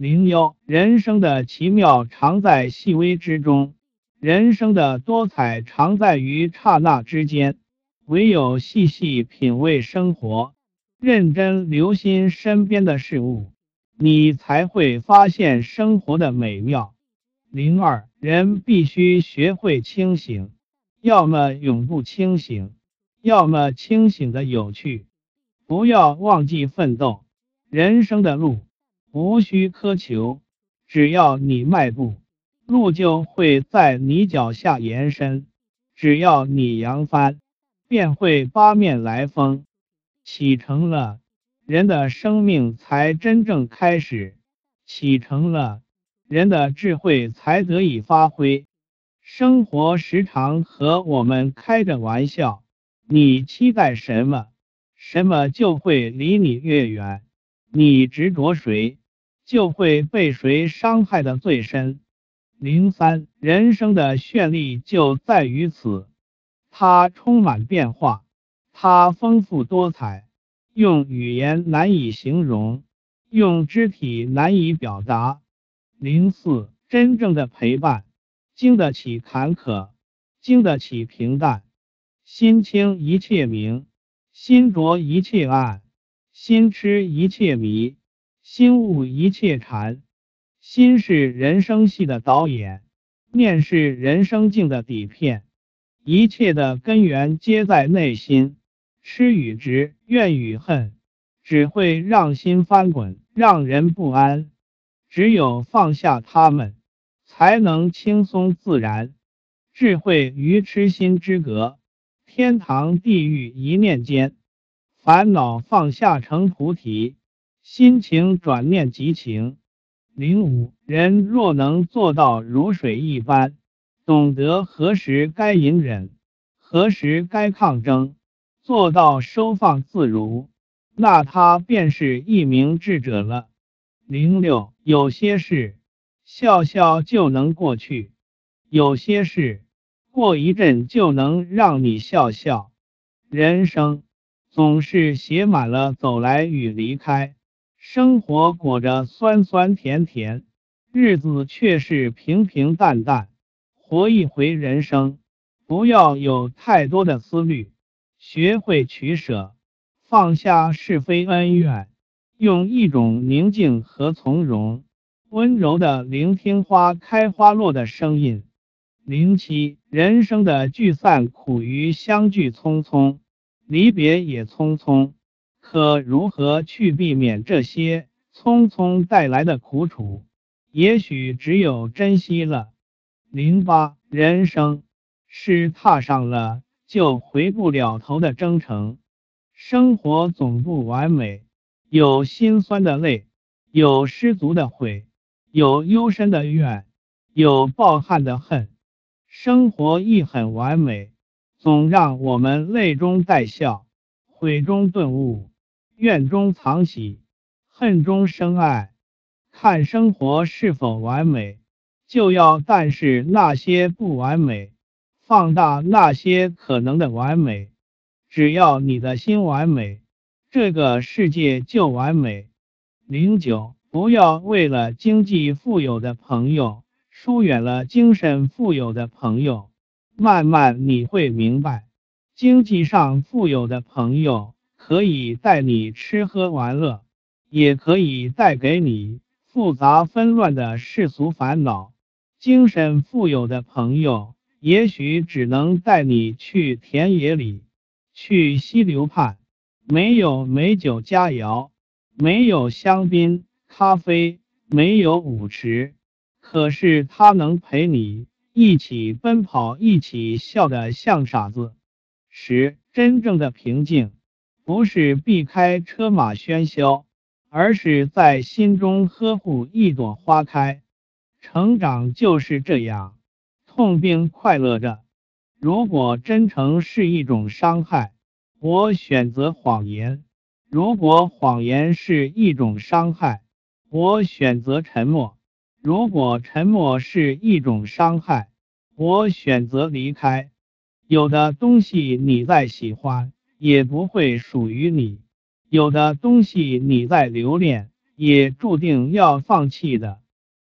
零幺，人生的奇妙常在细微之中，人生的多彩常在于刹那之间。唯有细细品味生活，认真留心身边的事物，你才会发现生活的美妙。零二，人必须学会清醒，要么永不清醒，要么清醒的有趣。不要忘记奋斗，人生的路无需苛求，只要你迈步，路就会在你脚下延伸；只要你扬帆。便会八面来风，启程了，人的生命才真正开始；启程了，人的智慧才得以发挥。生活时常和我们开着玩笑，你期待什么，什么就会离你越远；你执着谁，就会被谁伤害的最深。零三，人生的绚丽就在于此。它充满变化，它丰富多彩，用语言难以形容，用肢体难以表达。零四，真正的陪伴，经得起坎坷，经得起平淡。心清一切明，心浊一切暗，心痴一切迷，心悟一切禅。心是人生戏的导演，面是人生境的底片。一切的根源皆在内心，痴与执、怨与恨，只会让心翻滚，让人不安。只有放下他们，才能轻松自然。智慧与痴心之隔，天堂地狱一念间。烦恼放下成菩提，心情转念即情。零五人若能做到如水一般。懂得何时该隐忍，何时该抗争，做到收放自如，那他便是一名智者了。零六，有些事笑笑就能过去，有些事过一阵就能让你笑笑。人生总是写满了走来与离开，生活裹着酸酸甜甜，日子却是平平淡淡。活一回人生，不要有太多的思虑，学会取舍，放下是非恩怨，用一种宁静和从容，温柔的聆听花开花落的声音。零七，人生的聚散苦于相聚匆匆，离别也匆匆，可如何去避免这些匆匆带来的苦楚？也许只有珍惜了。零八，人生是踏上了就回不了头的征程，生活总不完美，有心酸的泪，有失足的悔，有幽深的怨，有抱憾的恨。生活亦很完美，总让我们泪中带笑，悔中顿悟，怨中藏喜，恨中生爱。看生活是否完美。就要淡视那些不完美，放大那些可能的完美。只要你的心完美，这个世界就完美。零九，不要为了经济富有的朋友疏远了精神富有的朋友。慢慢你会明白，经济上富有的朋友可以带你吃喝玩乐，也可以带给你复杂纷乱的世俗烦恼。精神富有的朋友，也许只能带你去田野里，去溪流畔，没有美酒佳肴，没有香槟咖啡，没有舞池，可是他能陪你一起奔跑，一起笑得像傻子。十，真正的平静，不是避开车马喧嚣，而是在心中呵护一朵花开。成长就是这样，痛并快乐着。如果真诚是一种伤害，我选择谎言；如果谎言是一种伤害，我选择沉默；如果沉默是一种伤害，我选择离开。有的东西你再喜欢，也不会属于你；有的东西你再留恋，也注定要放弃的。